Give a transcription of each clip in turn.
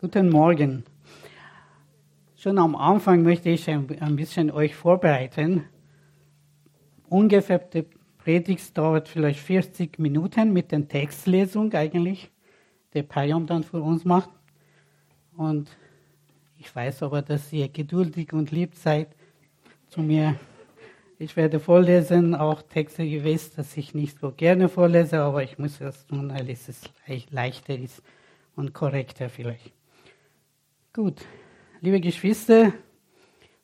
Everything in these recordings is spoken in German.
Guten Morgen. Schon am Anfang möchte ich ein, bisschen euch vorbereiten. Ungefähr die Predigt dauert vielleicht 40 Minuten mit der Textlesung eigentlich, der Payam dann für uns macht. Und ich weiß aber, dass ihr geduldig und lieb seid zu mir. Ich werde vorlesen, auch Texte, ihr wisst, dass ich nicht so gerne vorlese, aber ich muss das tun, weil es leichter ist und korrekter vielleicht. Gut, liebe Geschwister,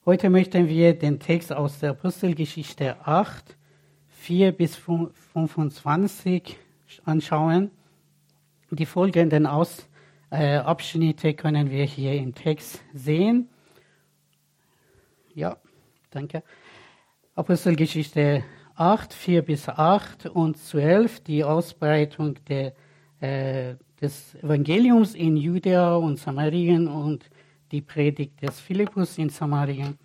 heute möchten wir den Text aus der Apostelgeschichte 8, 4 bis 25 anschauen. Die folgenden Aus, äh, Abschnitte können wir hier im Text sehen. Ja, danke. Apostelgeschichte 8, 4 bis 8 und 12, die Ausbreitung der, äh, des Evangeliums in Judäa und Samarien und die Predigt des Philippus in Samarien.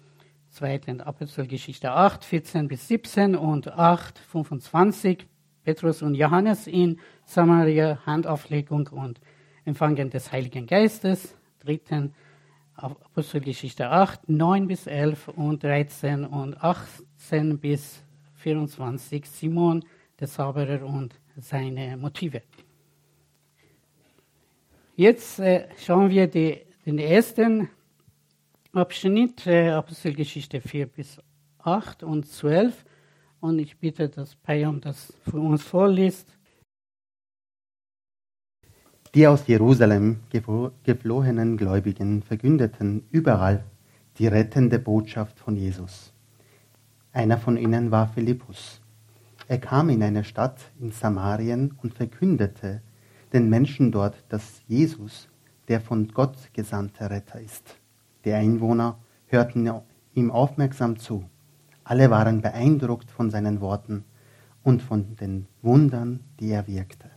Zweiten Apostelgeschichte 8, 14 bis 17 und 8, 25, Petrus und Johannes in Samaria, Handauflegung und Empfangen des Heiligen Geistes. Dritten Apostelgeschichte 8, 9 bis 11 und 13 und 18 bis 24 Simon, der Zauberer und seine Motive. Jetzt äh, schauen wir die, den ersten Abschnitt, äh, Apostelgeschichte 4 bis 8 und 12. Und ich bitte, dass Payam das für uns vorliest. Die aus Jerusalem geflohenen Gläubigen verkündeten überall die rettende Botschaft von Jesus. Einer von ihnen war Philippus. Er kam in eine Stadt in Samarien und verkündete den Menschen dort, dass Jesus der von Gott gesandte Retter ist. Die Einwohner hörten ihm aufmerksam zu. Alle waren beeindruckt von seinen Worten und von den Wundern, die er wirkte.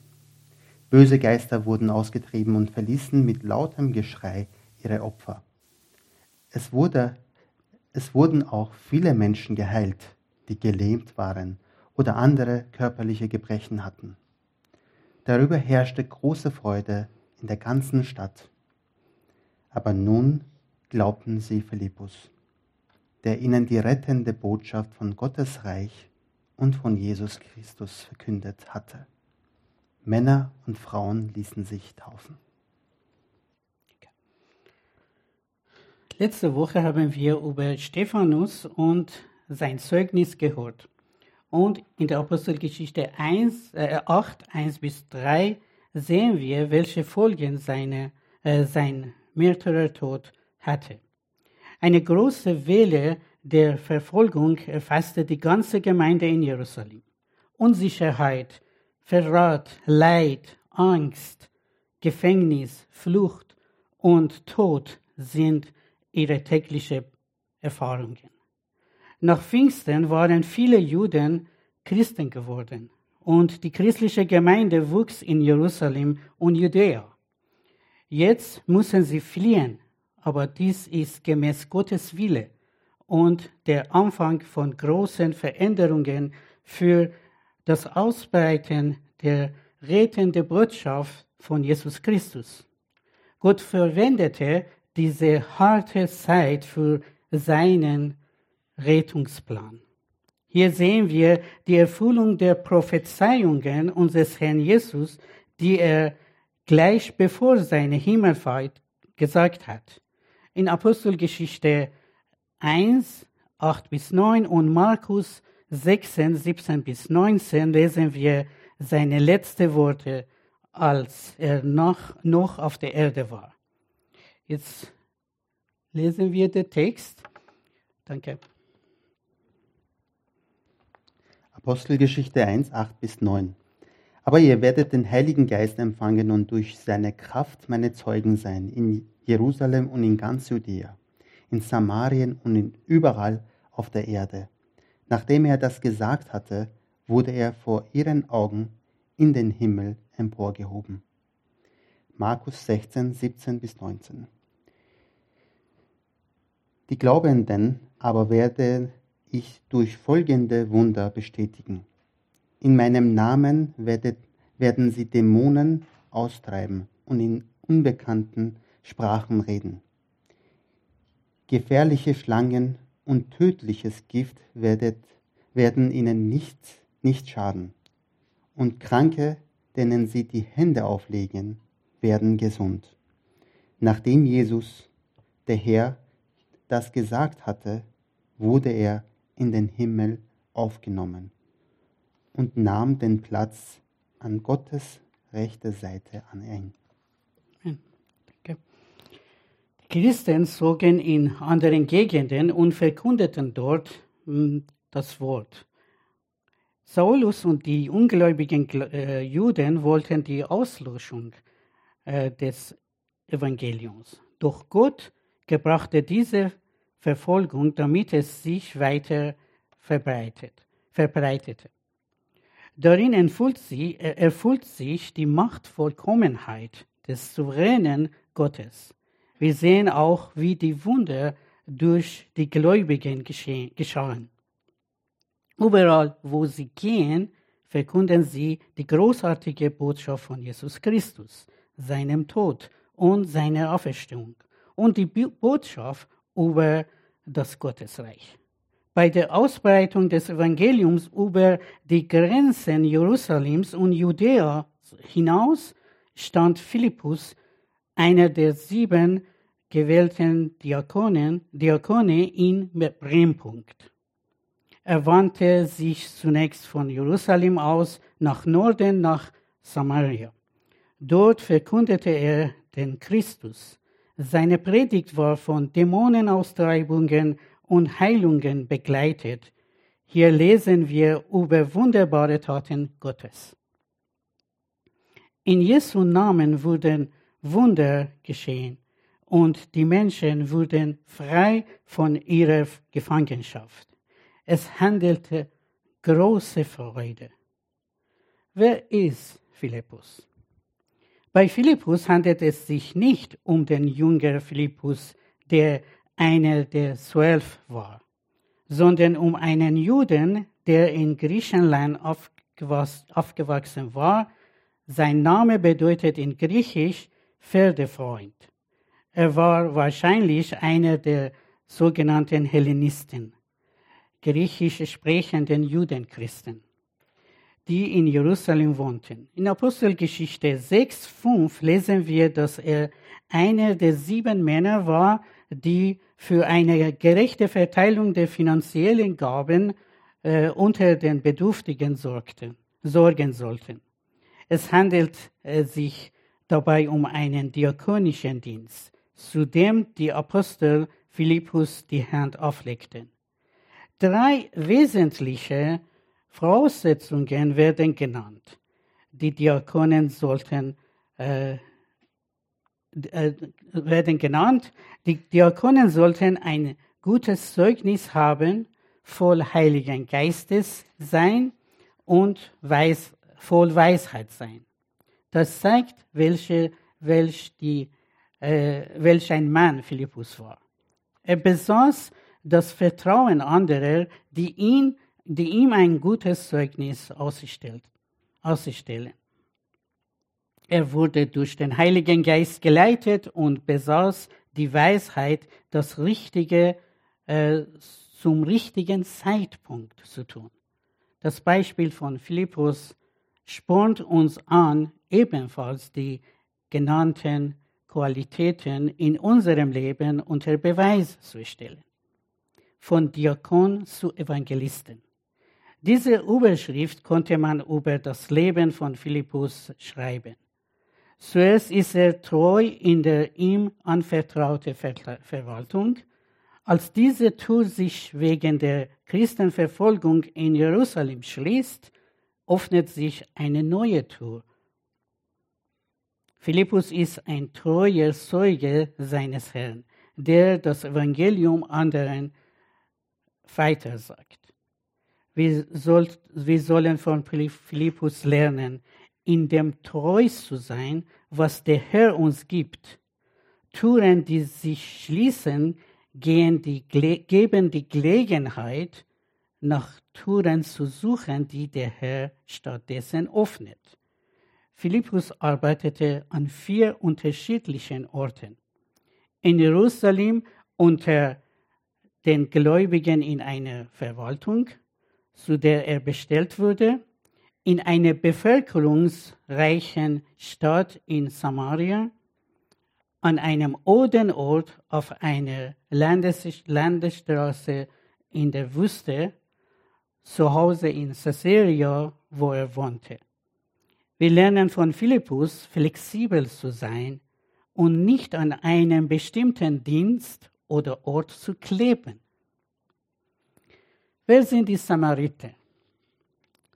Böse Geister wurden ausgetrieben und verließen mit lautem Geschrei ihre Opfer. Es, wurde, es wurden auch viele Menschen geheilt, die gelähmt waren oder andere körperliche Gebrechen hatten. Darüber herrschte große Freude in der ganzen Stadt. Aber nun glaubten sie Philippus, der ihnen die rettende Botschaft von Gottes Reich und von Jesus Christus verkündet hatte. Männer und Frauen ließen sich taufen. Letzte Woche haben wir über Stephanus und sein Zeugnis gehört. Und in der Apostelgeschichte 1, äh, 8, 1 bis 3 sehen wir, welche Folgen seine, äh, sein Märtyrertod hatte. Eine große Welle der Verfolgung erfasste die ganze Gemeinde in Jerusalem. Unsicherheit, Verrat, Leid, Angst, Gefängnis, Flucht und Tod sind ihre täglichen Erfahrungen. Nach Pfingsten waren viele Juden Christen geworden und die christliche Gemeinde wuchs in Jerusalem und Judäa. Jetzt müssen sie fliehen, aber dies ist gemäß Gottes Wille und der Anfang von großen Veränderungen für das Ausbreiten der rettenden Botschaft von Jesus Christus. Gott verwendete diese harte Zeit für seinen Rettungsplan. Hier sehen wir die Erfüllung der Prophezeiungen unseres Herrn Jesus, die er gleich bevor seine Himmelfahrt gesagt hat. In Apostelgeschichte 1, 8 bis 9 und Markus 16, 17 bis 19 lesen wir seine letzten Worte, als er noch, noch auf der Erde war. Jetzt lesen wir den Text. Danke. Apostelgeschichte 1, 8 bis 9. Aber ihr werdet den Heiligen Geist empfangen und durch seine Kraft meine Zeugen sein, in Jerusalem und in ganz Judäa, in Samarien und in überall auf der Erde Nachdem er das gesagt hatte, wurde er vor ihren Augen in den Himmel emporgehoben. Markus 16, 17 bis 19. Die Glaubenden aber werde ich durch folgende Wunder bestätigen. In meinem Namen werdet, werden sie Dämonen austreiben und in unbekannten Sprachen reden. Gefährliche Schlangen und tödliches Gift werdet, werden ihnen nicht, nicht schaden. Und Kranke, denen sie die Hände auflegen, werden gesund. Nachdem Jesus, der Herr, das gesagt hatte, wurde er in den Himmel aufgenommen und nahm den Platz an Gottes rechter Seite an ein. Die Christen zogen in anderen Gegenden und verkundeten dort hm, das Wort. Saulus und die ungläubigen äh, Juden wollten die Auslöschung äh, des Evangeliums. Doch Gott gebrachte diese Verfolgung, damit es sich weiter verbreitet, verbreitete. Darin erfüllt, sie, erfüllt sich die Machtvollkommenheit des souveränen Gottes. Wir sehen auch, wie die Wunder durch die Gläubigen geschahen. Überall, wo sie gehen, verkunden sie die großartige Botschaft von Jesus Christus, seinem Tod und seiner Auferstehung und die Botschaft über das Gottesreich. Bei der Ausbreitung des Evangeliums über die Grenzen Jerusalems und Judäa hinaus stand Philippus, einer der sieben gewählten Diakonen, Diakone in Brennpunkt. Er wandte sich zunächst von Jerusalem aus nach Norden, nach Samaria. Dort verkundete er den Christus. Seine Predigt war von Dämonenaustreibungen und Heilungen begleitet. Hier lesen wir über wunderbare Taten Gottes. In Jesu Namen wurden Wunder geschehen und die Menschen wurden frei von ihrer Gefangenschaft. Es handelte große Freude. Wer ist Philippus? Bei Philippus handelt es sich nicht um den jüngeren Philippus, der einer der zwölf war, sondern um einen Juden, der in Griechenland aufgewachsen war. Sein Name bedeutet in Griechisch Pferdefreund. Er war wahrscheinlich einer der sogenannten Hellenisten, griechisch sprechenden Judenchristen, die in Jerusalem wohnten. In Apostelgeschichte 6,5 lesen wir, dass er einer der sieben Männer war, die für eine gerechte Verteilung der finanziellen Gaben äh, unter den Bedürftigen sorgten, sorgen sollten. Es handelt äh, sich dabei um einen diakonischen Dienst, zu dem die Apostel Philippus die Hand auflegten. Drei wesentliche Voraussetzungen werden genannt. Die Diakonen sollten äh, äh, werden genannt. Die Diakonen sollten ein gutes Zeugnis haben, voll Heiligen Geistes sein und weiß, voll Weisheit sein. Das zeigt, welche, welch, die, äh, welch ein Mann Philippus war. Er besaß das Vertrauen anderer, die, ihn, die ihm ein gutes Zeugnis ausstellen. Er wurde durch den Heiligen Geist geleitet und besaß die Weisheit, das Richtige äh, zum richtigen Zeitpunkt zu tun. Das Beispiel von Philippus spornt uns an, ebenfalls die genannten Qualitäten in unserem Leben unter Beweis zu stellen. Von Diakon zu Evangelisten. Diese Überschrift konnte man über das Leben von Philippus schreiben. Zuerst ist er treu in der ihm anvertrauten Verwaltung. Als diese Tour sich wegen der Christenverfolgung in Jerusalem schließt, öffnet sich eine neue Tour. Philippus ist ein treuer Zeuge seines Herrn, der das Evangelium anderen weitersagt. Wir, soll, wir sollen von Philippus lernen, in dem treu zu sein, was der Herr uns gibt. Touren, die sich schließen, die, geben die Gelegenheit, nach Touren zu suchen, die der Herr stattdessen öffnet. Philippus arbeitete an vier unterschiedlichen Orten. in Jerusalem unter den Gläubigen in einer Verwaltung, zu der er bestellt wurde, in einer bevölkerungsreichen Stadt in Samaria, an einem Odenort auf einer Landes Landesstraße in der Wüste, zu Hause in Caesarea, wo er wohnte. Wir lernen von Philippus, flexibel zu sein und nicht an einem bestimmten Dienst oder Ort zu kleben. Wer sind die Samariter?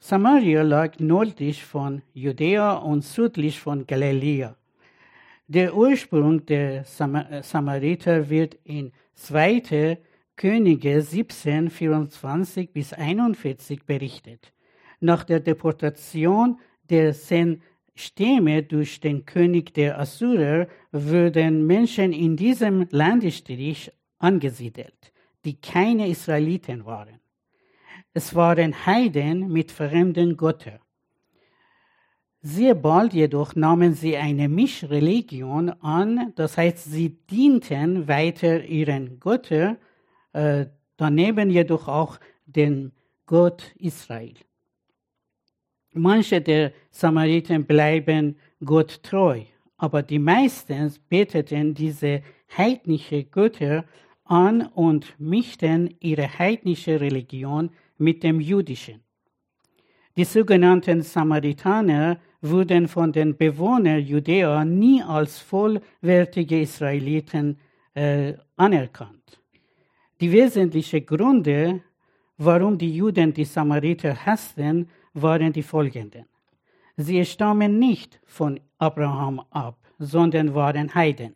Samaria lag nördlich von Judäa und südlich von Galiläa. Der Ursprung der Samariter wird in 2. Könige 17, 24 bis 41 berichtet. Nach der Deportation der zehn Stämme durch den König der Assyrer wurden Menschen in diesem Landstrich angesiedelt, die keine Israeliten waren. Es waren Heiden mit fremden Göttern. Sehr bald jedoch nahmen sie eine Mischreligion an, das heißt, sie dienten weiter ihren Göttern, äh, daneben jedoch auch den Gott Israel. Manche der Samariten bleiben Gott treu, aber die meisten beteten diese heidnische Götter an und mischten ihre heidnische Religion mit dem jüdischen. Die sogenannten Samaritaner wurden von den Bewohnern Judäa nie als vollwertige Israeliten äh, anerkannt. Die wesentlichen Gründe, warum die Juden die Samariter hassten, waren die folgenden. Sie stammen nicht von Abraham ab, sondern waren Heiden.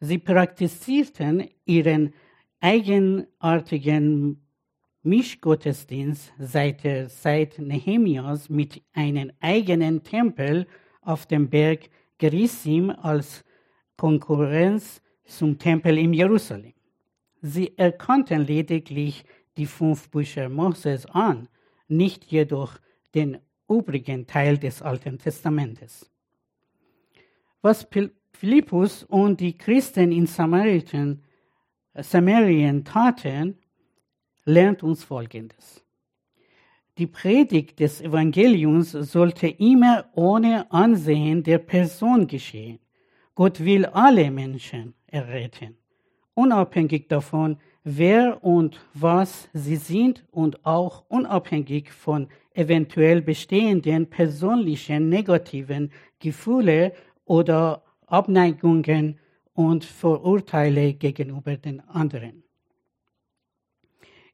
Sie praktizierten ihren eigenartigen Mischgottesdienst seit der Zeit Nehemias mit einem eigenen Tempel auf dem Berg Gerizim als Konkurrenz zum Tempel in Jerusalem. Sie erkannten lediglich die fünf Bücher Moses an, nicht jedoch den übrigen Teil des Alten Testamentes. Was Philippus und die Christen in Samarien, Samarien taten, lernt uns Folgendes. Die Predigt des Evangeliums sollte immer ohne Ansehen der Person geschehen. Gott will alle Menschen erretten, unabhängig davon, wer und was sie sind und auch unabhängig von eventuell bestehenden persönlichen negativen Gefühle oder Abneigungen und Vorurteile gegenüber den anderen.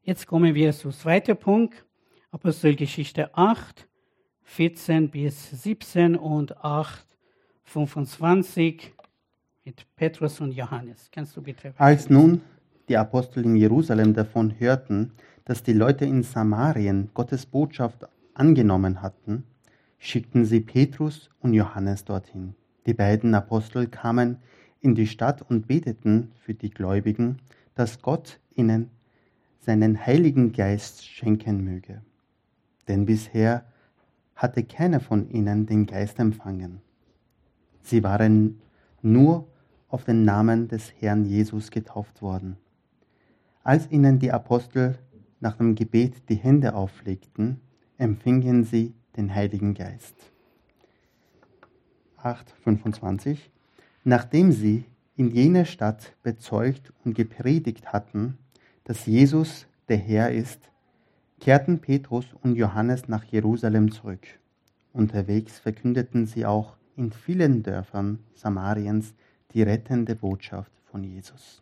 Jetzt kommen wir zum zweiten Punkt, Apostelgeschichte 8, 14 bis 17 und 8, 25 mit Petrus und Johannes. Kannst du bitte? Als nun die Apostel in Jerusalem davon hörten, dass die Leute in Samarien Gottes Botschaft angenommen hatten, schickten sie Petrus und Johannes dorthin. Die beiden Apostel kamen in die Stadt und beteten für die Gläubigen, dass Gott ihnen seinen Heiligen Geist schenken möge. Denn bisher hatte keiner von ihnen den Geist empfangen. Sie waren nur auf den Namen des Herrn Jesus getauft worden. Als ihnen die Apostel nach dem Gebet die Hände auflegten, empfingen sie den Heiligen Geist. 8.25 Nachdem sie in jener Stadt bezeugt und gepredigt hatten, dass Jesus der Herr ist, kehrten Petrus und Johannes nach Jerusalem zurück. Unterwegs verkündeten sie auch in vielen Dörfern Samariens die rettende Botschaft von Jesus.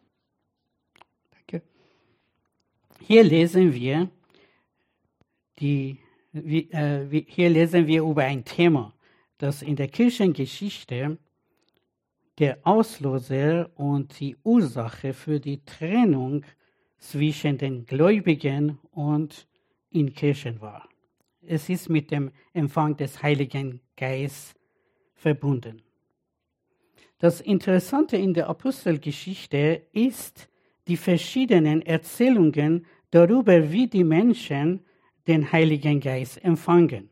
Hier lesen wir, die, äh, hier lesen wir über ein Thema, das in der Kirchengeschichte der Auslöser und die Ursache für die Trennung zwischen den Gläubigen und in Kirchen war. Es ist mit dem Empfang des Heiligen Geistes verbunden. Das Interessante in der Apostelgeschichte ist, die verschiedenen Erzählungen darüber, wie die Menschen den Heiligen Geist empfangen.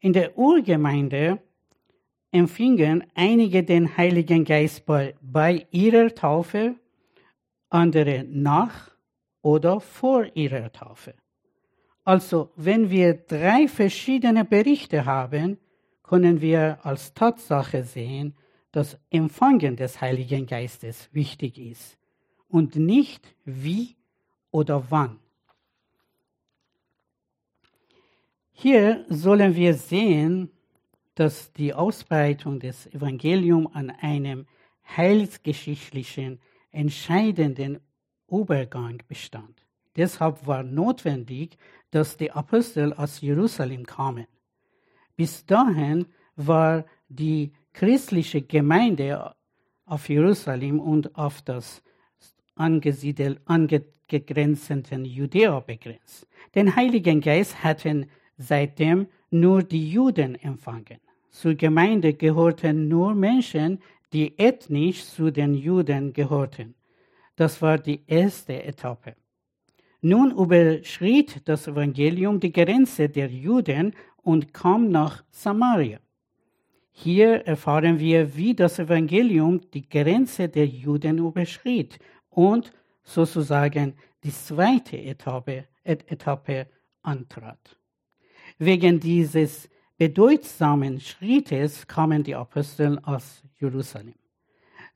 In der Urgemeinde empfingen einige den Heiligen Geist bei, bei ihrer Taufe, andere nach oder vor ihrer Taufe. Also, wenn wir drei verschiedene Berichte haben, können wir als Tatsache sehen, dass Empfangen des Heiligen Geistes wichtig ist und nicht wie oder wann. Hier sollen wir sehen, dass die Ausbreitung des Evangeliums an einem heilsgeschichtlichen entscheidenden Übergang bestand. Deshalb war notwendig, dass die Apostel aus Jerusalem kamen. Bis dahin war die christliche Gemeinde auf Jerusalem und auf das angegrenzten Judäa begrenzt. Den Heiligen Geist hatten seitdem nur die Juden empfangen. Zur Gemeinde gehörten nur Menschen, die ethnisch zu den Juden gehörten. Das war die erste Etappe. Nun überschritt das Evangelium die Grenze der Juden und kam nach Samaria. Hier erfahren wir, wie das Evangelium die Grenze der Juden überschritt und sozusagen die zweite Etappe, Etappe antrat. Wegen dieses bedeutsamen Schrittes kamen die Apostel aus Jerusalem.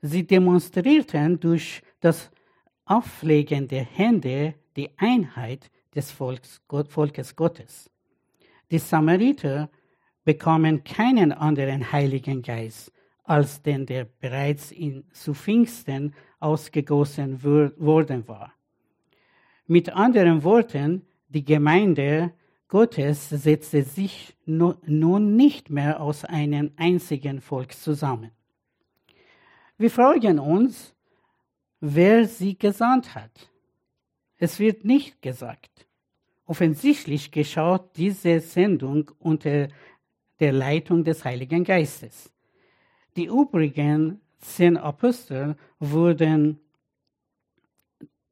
Sie demonstrierten durch das Auflegen der Hände die Einheit des Volks, Volkes Gottes. Die Samariter bekamen keinen anderen Heiligen Geist als den, der bereits in, zu Pfingsten ausgegossen worden war. Mit anderen Worten, die Gemeinde Gottes setzte sich nun nicht mehr aus einem einzigen Volk zusammen. Wir fragen uns, wer sie gesandt hat. Es wird nicht gesagt. Offensichtlich geschah diese Sendung unter der Leitung des Heiligen Geistes. Die übrigen zehn Apostel wurden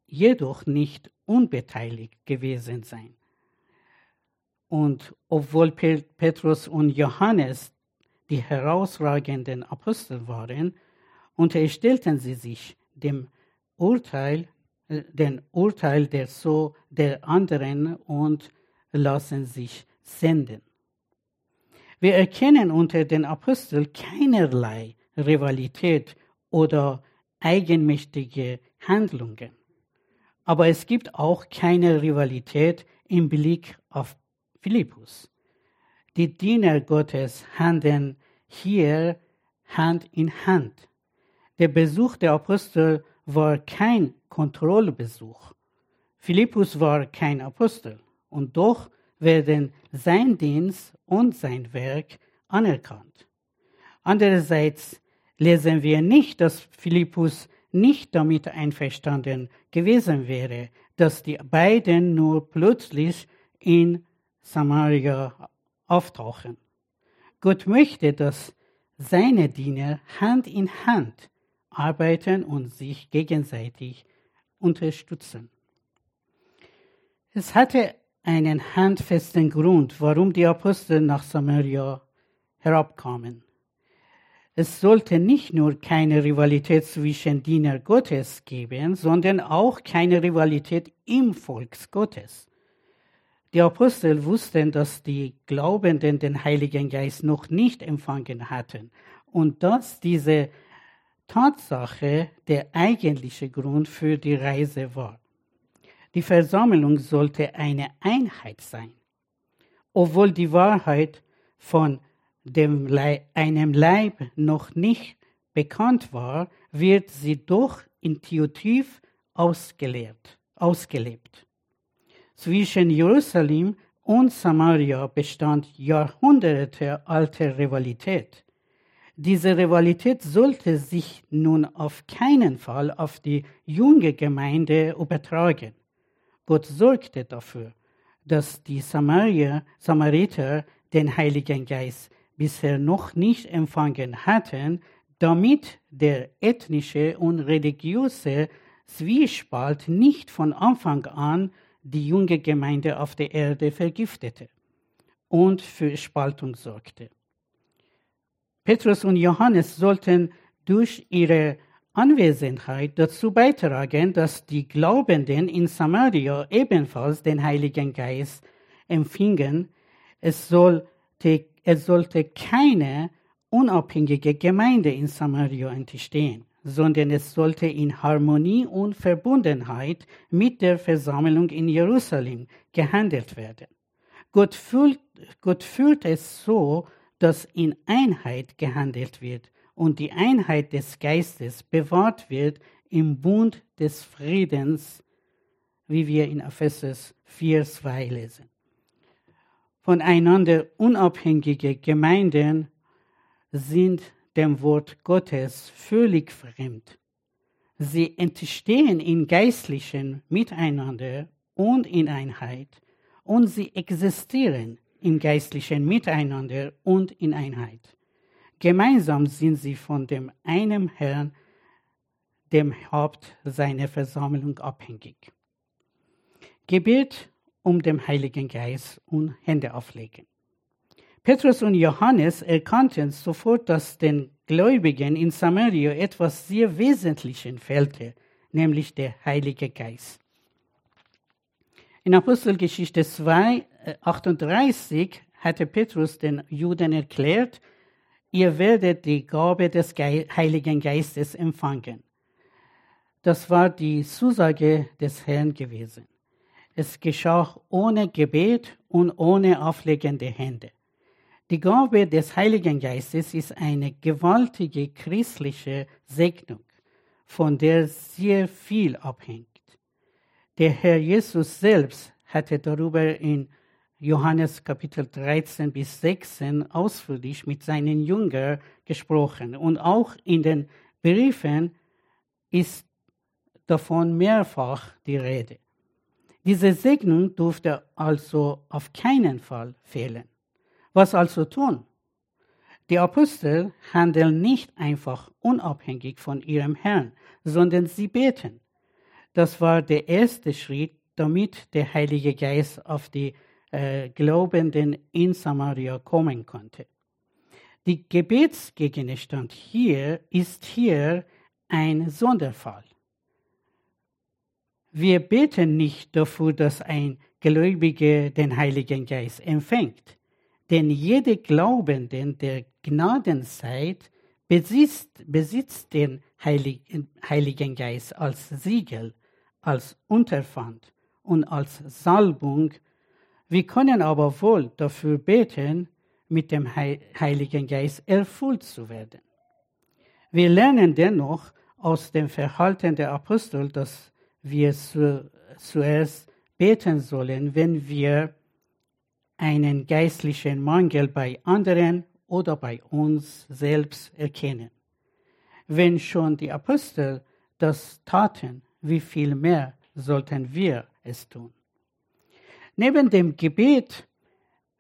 jedoch nicht unbeteiligt gewesen sein. Und obwohl Petrus und Johannes die herausragenden Apostel waren, unterstellten sie sich dem Urteil den Urteil der so der anderen und lassen sich senden. Wir erkennen unter den Aposteln keinerlei Rivalität oder eigenmächtige Handlungen. Aber es gibt auch keine Rivalität im Blick auf Philippus. Die Diener Gottes handeln hier Hand in Hand. Der Besuch der Apostel war kein Kontrollbesuch. Philippus war kein Apostel und doch werden sein Dienst und sein Werk anerkannt. Andererseits lesen wir nicht, dass Philippus nicht damit einverstanden gewesen wäre, dass die beiden nur plötzlich in Samaria auftauchen. Gott möchte, dass seine Diener Hand in Hand arbeiten und sich gegenseitig unterstützen. Es hatte einen handfesten Grund, warum die Apostel nach Samaria herabkamen. Es sollte nicht nur keine Rivalität zwischen Diener Gottes geben, sondern auch keine Rivalität im Volk Gottes. Die Apostel wussten, dass die Glaubenden den Heiligen Geist noch nicht empfangen hatten und dass diese Tatsache der eigentliche Grund für die Reise war. Die Versammlung sollte eine Einheit sein. Obwohl die Wahrheit von dem Leib, einem Leib noch nicht bekannt war, wird sie doch intuitiv ausgelebt. ausgelebt. Zwischen Jerusalem und Samaria bestand Jahrhunderte alte Rivalität. Diese Rivalität sollte sich nun auf keinen Fall auf die junge Gemeinde übertragen. Gott sorgte dafür, dass die Samarier, Samariter den Heiligen Geist bisher noch nicht empfangen hatten, damit der ethnische und religiöse Zwiespalt nicht von Anfang an die junge Gemeinde auf der Erde vergiftete und für Spaltung sorgte. Petrus und Johannes sollten durch ihre Anwesenheit dazu beitragen, dass die Glaubenden in Samaria ebenfalls den Heiligen Geist empfingen. Es sollte, es sollte keine unabhängige Gemeinde in Samaria entstehen, sondern es sollte in Harmonie und Verbundenheit mit der Versammlung in Jerusalem gehandelt werden. Gott fühlt, Gott führt es so, dass in Einheit gehandelt wird und die Einheit des Geistes bewahrt wird im Bund des Friedens, wie wir in Ephesus 4, 2 lesen. Voneinander unabhängige Gemeinden sind dem Wort Gottes völlig fremd. Sie entstehen in geistlichen Miteinander und in Einheit und sie existieren im geistlichen Miteinander und in Einheit. Gemeinsam sind sie von dem einen Herrn, dem Haupt seiner Versammlung abhängig. Gebet um den Heiligen Geist und Hände auflegen. Petrus und Johannes erkannten sofort, dass den Gläubigen in Samaria etwas sehr Wesentliches fehlte, nämlich der Heilige Geist. In Apostelgeschichte 2, 38 äh, hatte Petrus den Juden erklärt, ihr werdet die Gabe des Heiligen Geistes empfangen. Das war die Zusage des Herrn gewesen. Es geschah ohne Gebet und ohne auflegende Hände. Die Gabe des Heiligen Geistes ist eine gewaltige christliche Segnung, von der sehr viel abhängt. Der Herr Jesus selbst hatte darüber in Johannes Kapitel 13 bis 16 ausführlich mit seinen Jüngern gesprochen. Und auch in den Briefen ist davon mehrfach die Rede. Diese Segnung durfte also auf keinen Fall fehlen. Was also tun? Die Apostel handeln nicht einfach unabhängig von ihrem Herrn, sondern sie beten. Das war der erste Schritt, damit der Heilige Geist auf die äh, Glaubenden in Samaria kommen konnte. Die Gebetsgegenstand hier ist hier ein Sonderfall. Wir beten nicht dafür, dass ein Gläubiger den Heiligen Geist empfängt, denn jeder Glaubende der Gnadenzeit besitzt, besitzt den Heiligen, Heiligen Geist als Siegel, als Unterpfand und als Salbung wir können aber wohl dafür beten, mit dem Heiligen Geist erfüllt zu werden. Wir lernen dennoch aus dem Verhalten der Apostel, dass wir zu, zuerst beten sollen, wenn wir einen geistlichen Mangel bei anderen oder bei uns selbst erkennen. Wenn schon die Apostel das taten, wie viel mehr sollten wir es tun? Neben dem Gebet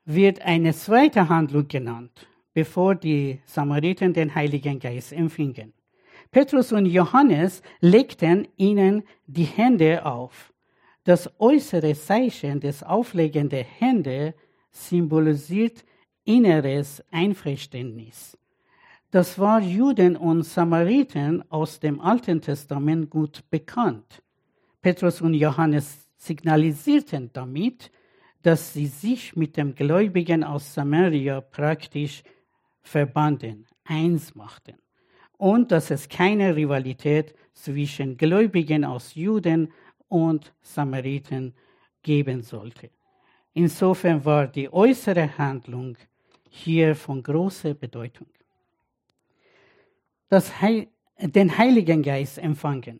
wird eine zweite Handlung genannt, bevor die Samariter den Heiligen Geist empfingen. Petrus und Johannes legten ihnen die Hände auf. Das äußere Zeichen des Auflegen der Hände symbolisiert inneres Einverständnis. Das war Juden und Samariten aus dem Alten Testament gut bekannt. Petrus und Johannes signalisierten damit, dass sie sich mit dem Gläubigen aus Samaria praktisch verbanden, eins machten und dass es keine Rivalität zwischen Gläubigen aus Juden und Samariten geben sollte. Insofern war die äußere Handlung hier von großer Bedeutung. Das Heil, den Heiligen Geist empfangen.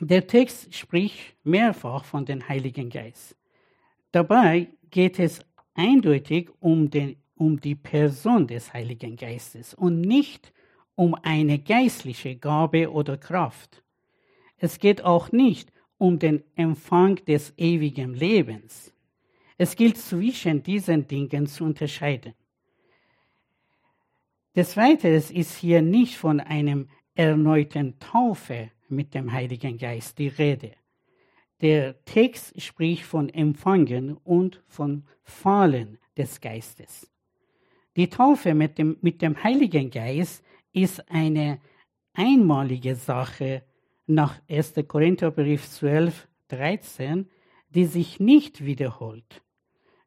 Der Text spricht mehrfach von dem Heiligen Geist. Dabei geht es eindeutig um, den, um die Person des Heiligen Geistes und nicht um eine geistliche Gabe oder Kraft. Es geht auch nicht um den Empfang des ewigen Lebens. Es gilt zwischen diesen Dingen zu unterscheiden. Des Weiteren ist hier nicht von einem erneuten Taufe mit dem Heiligen Geist die Rede. Der Text spricht von Empfangen und von Fallen des Geistes. Die Taufe mit dem, mit dem Heiligen Geist ist eine einmalige Sache nach 1. Korintherbrief 12, 13, die sich nicht wiederholt.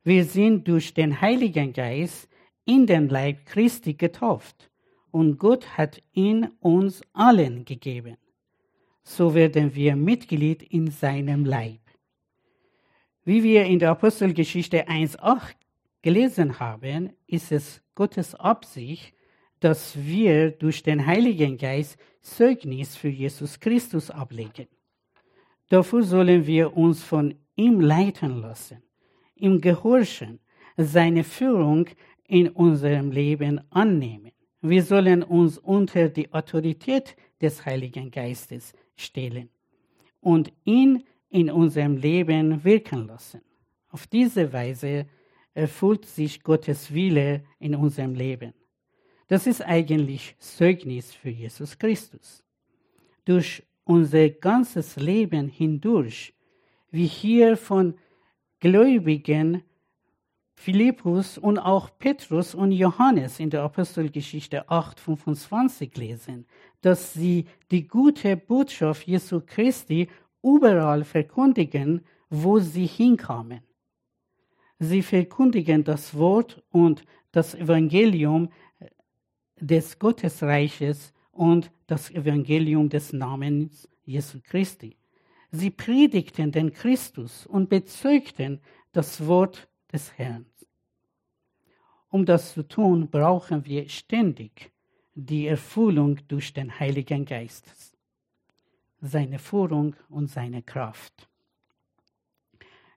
Wir sind durch den Heiligen Geist in den Leib Christi getauft und Gott hat ihn uns allen gegeben. So werden wir Mitglied in seinem Leib. Wie wir in der Apostelgeschichte 1.8 gelesen haben, ist es Gottes Absicht, dass wir durch den Heiligen Geist Zeugnis für Jesus Christus ablegen. Dafür sollen wir uns von ihm leiten lassen, ihm gehorchen, seine Führung in unserem Leben annehmen. Wir sollen uns unter die Autorität des Heiligen Geistes stellen und ihn in unserem Leben wirken lassen. Auf diese Weise erfüllt sich Gottes Wille in unserem Leben. Das ist eigentlich Zeugnis für Jesus Christus. Durch unser ganzes Leben hindurch, wie hier von Gläubigen Philippus und auch Petrus und Johannes in der Apostelgeschichte 8:25 lesen, dass sie die gute Botschaft Jesu Christi überall verkündigen, wo sie hinkamen. Sie verkündigen das Wort und das Evangelium des Gottesreiches und das Evangelium des Namens Jesu Christi. Sie predigten den Christus und bezeugten das Wort des Herrn. Um das zu tun, brauchen wir ständig die Erfüllung durch den Heiligen Geist, seine Führung und seine Kraft.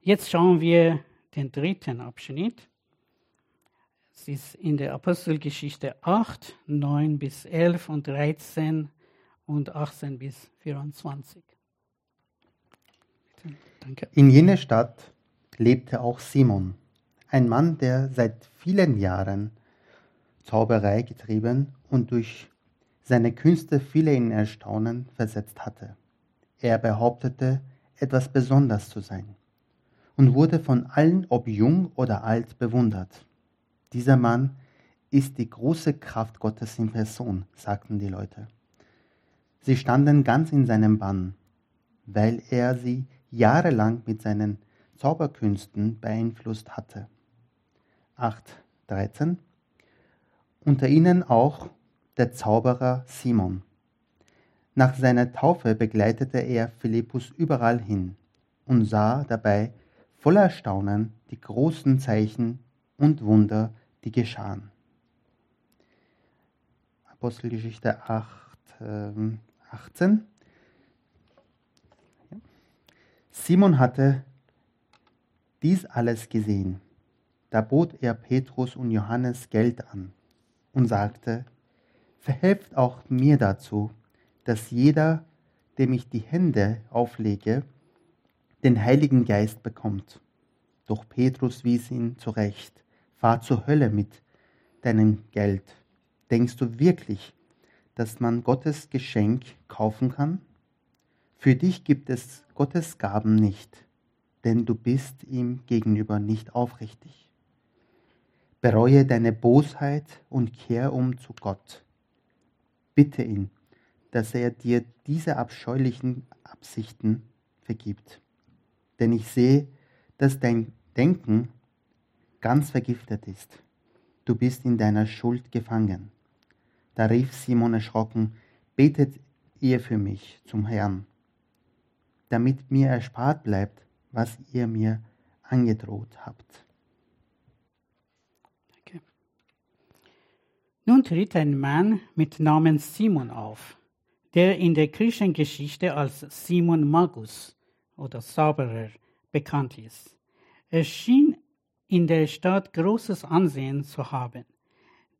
Jetzt schauen wir den dritten Abschnitt. Es ist in der Apostelgeschichte 8, 9 bis 11 und 13 und 18 bis 24. Danke. In jener Stadt lebte auch Simon, ein Mann, der seit vielen Jahren Zauberei getrieben und durch seine Künste viele in Erstaunen versetzt hatte. Er behauptete, etwas Besonderes zu sein und wurde von allen, ob jung oder alt, bewundert. Dieser Mann ist die große Kraft Gottes in Person, sagten die Leute. Sie standen ganz in seinem Bann, weil er sie jahrelang mit seinen Zauberkünsten beeinflusst hatte. 8.13 Unter ihnen auch der Zauberer Simon. Nach seiner Taufe begleitete er Philippus überall hin und sah dabei voller Staunen die großen Zeichen und Wunder, die geschahen. Apostelgeschichte 8, äh, 18. Simon hatte dies alles gesehen. Da bot er Petrus und Johannes Geld an und sagte, Verhelft auch mir dazu, dass jeder, dem ich die Hände auflege, den Heiligen Geist bekommt. Doch Petrus wies ihn zurecht Fahr zur Hölle mit deinem Geld. Denkst du wirklich, dass man Gottes Geschenk kaufen kann? Für dich gibt es Gottes Gaben nicht, denn du bist ihm gegenüber nicht aufrichtig. Bereue deine Bosheit und kehr um zu Gott. Bitte ihn, dass er dir diese abscheulichen Absichten vergibt. Denn ich sehe, dass dein Denken ganz vergiftet ist. Du bist in deiner Schuld gefangen. Da rief Simon erschrocken, betet ihr für mich zum Herrn, damit mir erspart bleibt, was ihr mir angedroht habt. Danke. Nun tritt ein Mann mit Namen Simon auf, der in der Kirchengeschichte als Simon Magus oder Zauberer bekannt ist. Er schien in der Stadt großes Ansehen zu haben.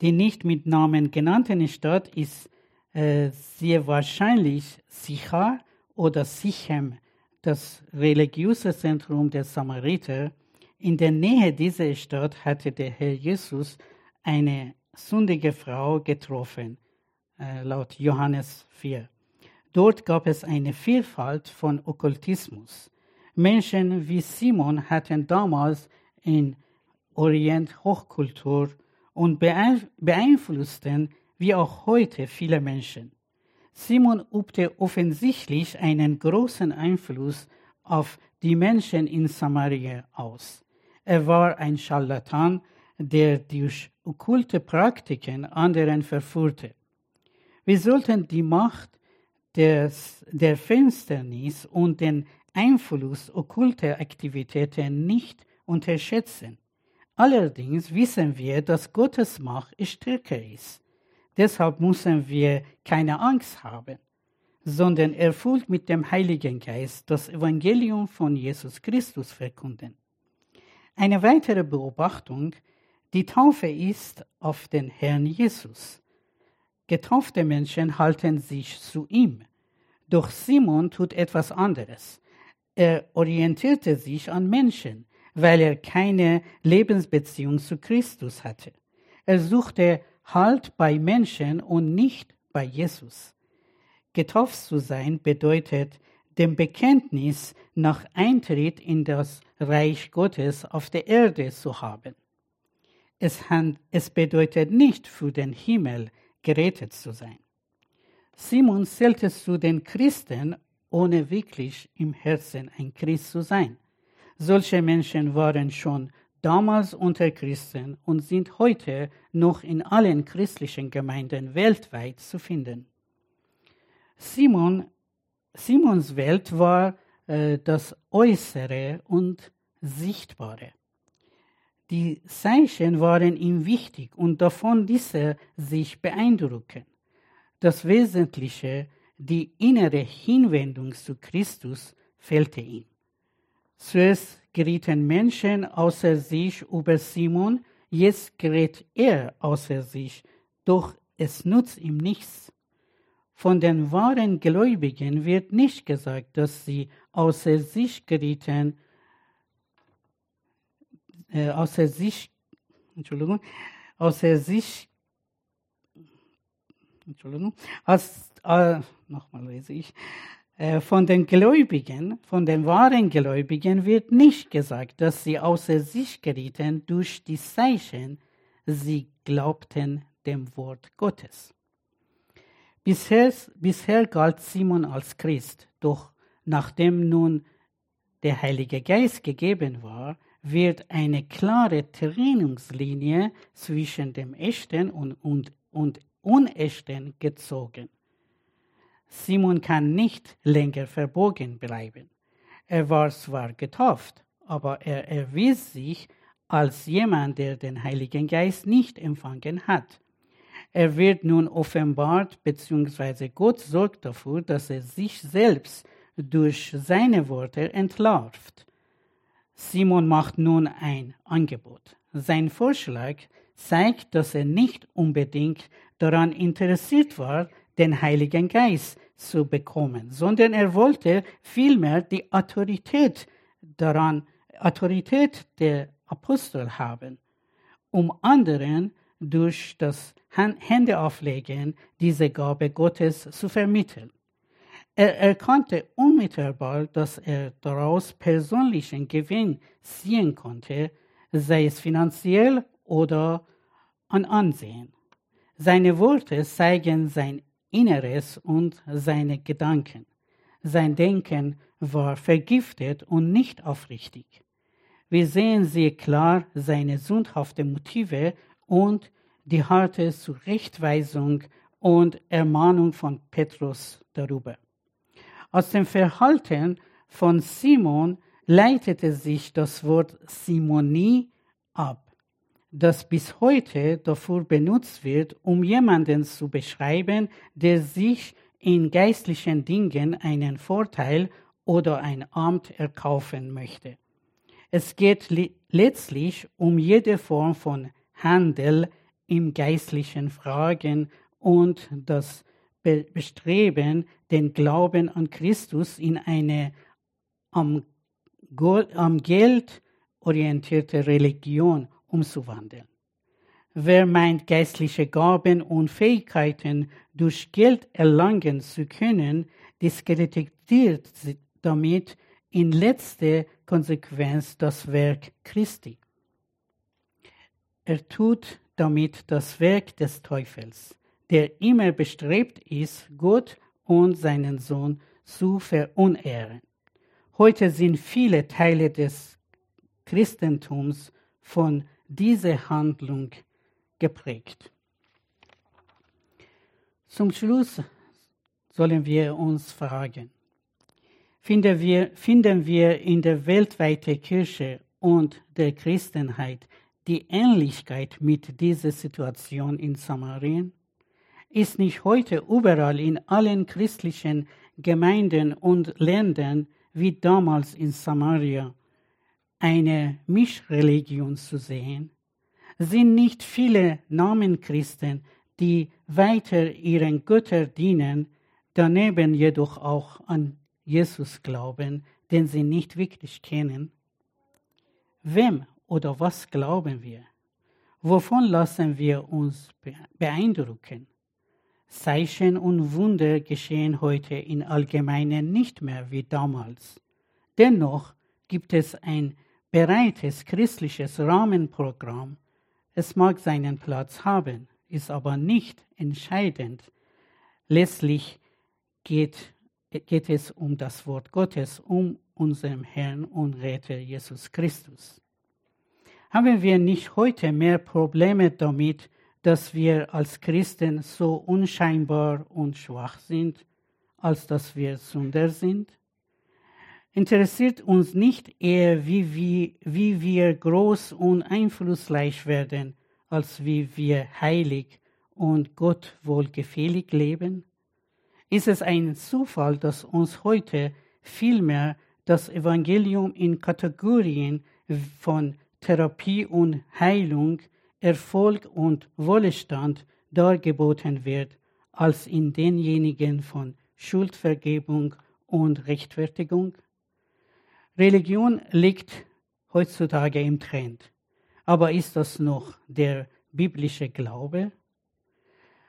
Die nicht mit Namen genannte Stadt ist äh, sehr wahrscheinlich Sichar oder Sichem, das religiöse Zentrum der Samariter. In der Nähe dieser Stadt hatte der Herr Jesus eine sündige Frau getroffen, äh, laut Johannes 4. Dort gab es eine Vielfalt von Okkultismus. Menschen wie Simon hatten damals in Orient Hochkultur und beeinflussten wie auch heute viele Menschen. Simon übte offensichtlich einen großen Einfluss auf die Menschen in Samaria aus. Er war ein Scharlatan, der durch okkulte Praktiken anderen verführte. Wir sollten die Macht des, der Finsternis und den Einfluss okkulter Aktivitäten nicht unterschätzen. Allerdings wissen wir, dass Gottes Macht stärker ist. Deshalb müssen wir keine Angst haben, sondern erfüllt mit dem Heiligen Geist das Evangelium von Jesus Christus verkunden. Eine weitere Beobachtung, die Taufe ist auf den Herrn Jesus. Getaufte Menschen halten sich zu ihm. Doch Simon tut etwas anderes. Er orientierte sich an Menschen, weil er keine Lebensbeziehung zu Christus hatte. Er suchte Halt bei Menschen und nicht bei Jesus. Getauft zu sein bedeutet, dem Bekenntnis nach Eintritt in das Reich Gottes auf der Erde zu haben. Es, es bedeutet nicht, für den Himmel gerettet zu sein. Simon zählte zu den Christen, ohne wirklich im Herzen ein Christ zu sein. Solche Menschen waren schon damals unter Christen und sind heute noch in allen christlichen Gemeinden weltweit zu finden. Simon, Simons Welt war äh, das Äußere und Sichtbare. Die Zeichen waren ihm wichtig und davon ließ er sich beeindrucken. Das Wesentliche, die innere Hinwendung zu Christus, fehlte ihm. Zuerst gerieten Menschen außer sich über Simon, jetzt gerät er außer sich, doch es nutzt ihm nichts. Von den wahren Gläubigen wird nicht gesagt, dass sie außer sich gerieten, äh, außer sich, Entschuldigung, außer sich, Entschuldigung, als, äh, nochmal lese ich, von den Gläubigen, von den wahren Gläubigen wird nicht gesagt, dass sie außer sich gerieten durch die Zeichen, sie glaubten dem Wort Gottes. Bisher, bisher galt Simon als Christ, doch nachdem nun der Heilige Geist gegeben war, wird eine klare Trennungslinie zwischen dem Echten und, und, und Unechten gezogen. Simon kann nicht länger verborgen bleiben. Er war zwar getauft, aber er erwies sich als jemand, der den Heiligen Geist nicht empfangen hat. Er wird nun offenbart, beziehungsweise Gott sorgt dafür, dass er sich selbst durch seine Worte entlarvt. Simon macht nun ein Angebot. Sein Vorschlag zeigt, dass er nicht unbedingt daran interessiert war, den Heiligen Geist zu bekommen, sondern er wollte vielmehr die Autorität daran, Autorität der Apostel haben, um anderen durch das Händeauflegen diese Gabe Gottes zu vermitteln. Er erkannte unmittelbar, dass er daraus persönlichen Gewinn ziehen konnte, sei es finanziell oder an Ansehen. Seine Worte zeigen sein Inneres und seine Gedanken. Sein Denken war vergiftet und nicht aufrichtig. Wir sehen sehr klar seine sündhaften Motive und die harte Zurechtweisung und Ermahnung von Petrus darüber. Aus dem Verhalten von Simon leitete sich das Wort Simonie ab das bis heute dafür benutzt wird, um jemanden zu beschreiben, der sich in geistlichen Dingen einen Vorteil oder ein Amt erkaufen möchte. Es geht letztlich um jede Form von Handel im geistlichen Fragen und das Bestreben, den Glauben an Christus in eine am, Geld orientierte Religion umzuwandeln. Wer meint, geistliche Gaben und Fähigkeiten durch Geld erlangen zu können, diskreditiert damit in letzter Konsequenz das Werk Christi. Er tut damit das Werk des Teufels, der immer bestrebt ist, Gott und seinen Sohn zu verunehren. Heute sind viele Teile des Christentums von dieser Handlung geprägt. Zum Schluss sollen wir uns fragen, finden wir, finden wir in der weltweiten Kirche und der Christenheit die Ähnlichkeit mit dieser Situation in Samarien? Ist nicht heute überall in allen christlichen Gemeinden und Ländern wie damals in Samaria eine Mischreligion zu sehen? Sind nicht viele Namenchristen, die weiter ihren Götter dienen, daneben jedoch auch an Jesus glauben, den sie nicht wirklich kennen? Wem oder was glauben wir? Wovon lassen wir uns beeindrucken? Zeichen und Wunder geschehen heute in Allgemeinen nicht mehr wie damals. Dennoch gibt es ein bereites christliches Rahmenprogramm. Es mag seinen Platz haben, ist aber nicht entscheidend. Letztlich geht, geht es um das Wort Gottes, um unseren Herrn und Retter Jesus Christus. Haben wir nicht heute mehr Probleme damit, dass wir als Christen so unscheinbar und schwach sind, als dass wir Sünder sind? Interessiert uns nicht eher, wie, wie, wie wir groß und einflussreich werden, als wie wir heilig und Gott wohlgefällig leben? Ist es ein Zufall, dass uns heute vielmehr das Evangelium in Kategorien von Therapie und Heilung, Erfolg und Wohlstand dargeboten wird, als in denjenigen von Schuldvergebung und Rechtfertigung? Religion liegt heutzutage im Trend. Aber ist das noch der biblische Glaube?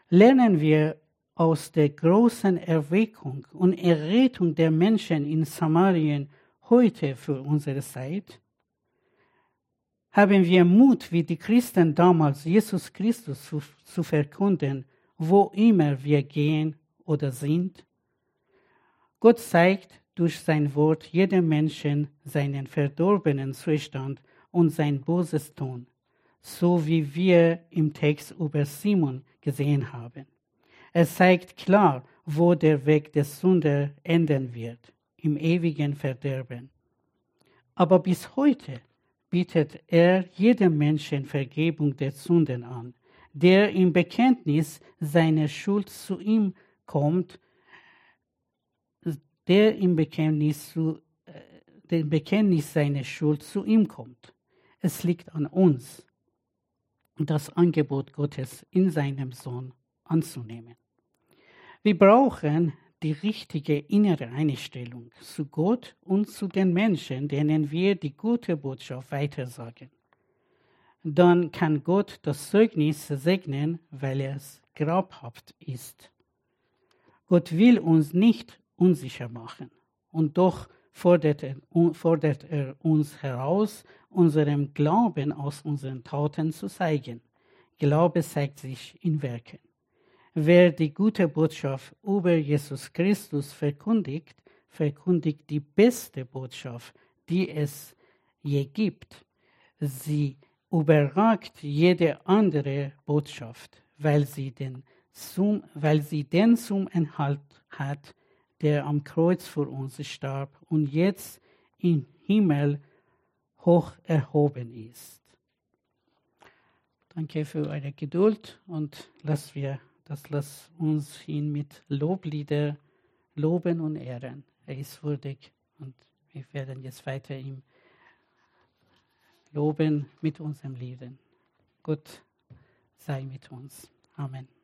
Lernen wir aus der großen Erweckung und Errettung der Menschen in Samarien heute für unsere Zeit? haben wir Mut, wie die Christen damals, Jesus Christus zu, zu verkunden, wo immer wir gehen oder sind? Gott zeigt durch sein Wort jedem Menschen seinen verdorbenen Zustand und sein böses Tun, so wie wir im Text über Simon gesehen haben. Er zeigt klar, wo der Weg des Sünder enden wird, im ewigen Verderben. Aber bis heute bietet er jedem Menschen Vergebung der Sünden an, der im Bekenntnis seiner Schuld zu ihm kommt, der im Bekenntnis, zu, äh, Bekenntnis seiner Schuld zu ihm kommt. Es liegt an uns, das Angebot Gottes in seinem Sohn anzunehmen. Wir brauchen die richtige innere Einstellung zu Gott und zu den Menschen, denen wir die gute Botschaft weitersagen. Dann kann Gott das Zeugnis segnen, weil es grabhaft ist. Gott will uns nicht unsicher machen und doch fordert er, fordert er uns heraus, unserem Glauben aus unseren Taten zu zeigen. Glaube zeigt sich in Werken. Wer die gute Botschaft über Jesus Christus verkündigt, verkündigt die beste Botschaft, die es je gibt. Sie überragt jede andere Botschaft, weil sie den zum, weil sie den zum Inhalt hat, der am Kreuz für uns starb und jetzt im Himmel hoch erhoben ist. Danke für eure Geduld und lass wir das lass uns ihn mit Loblieder loben und ehren. Er ist würdig und wir werden jetzt weiter ihm loben mit unserem Leben. Gott sei mit uns. Amen.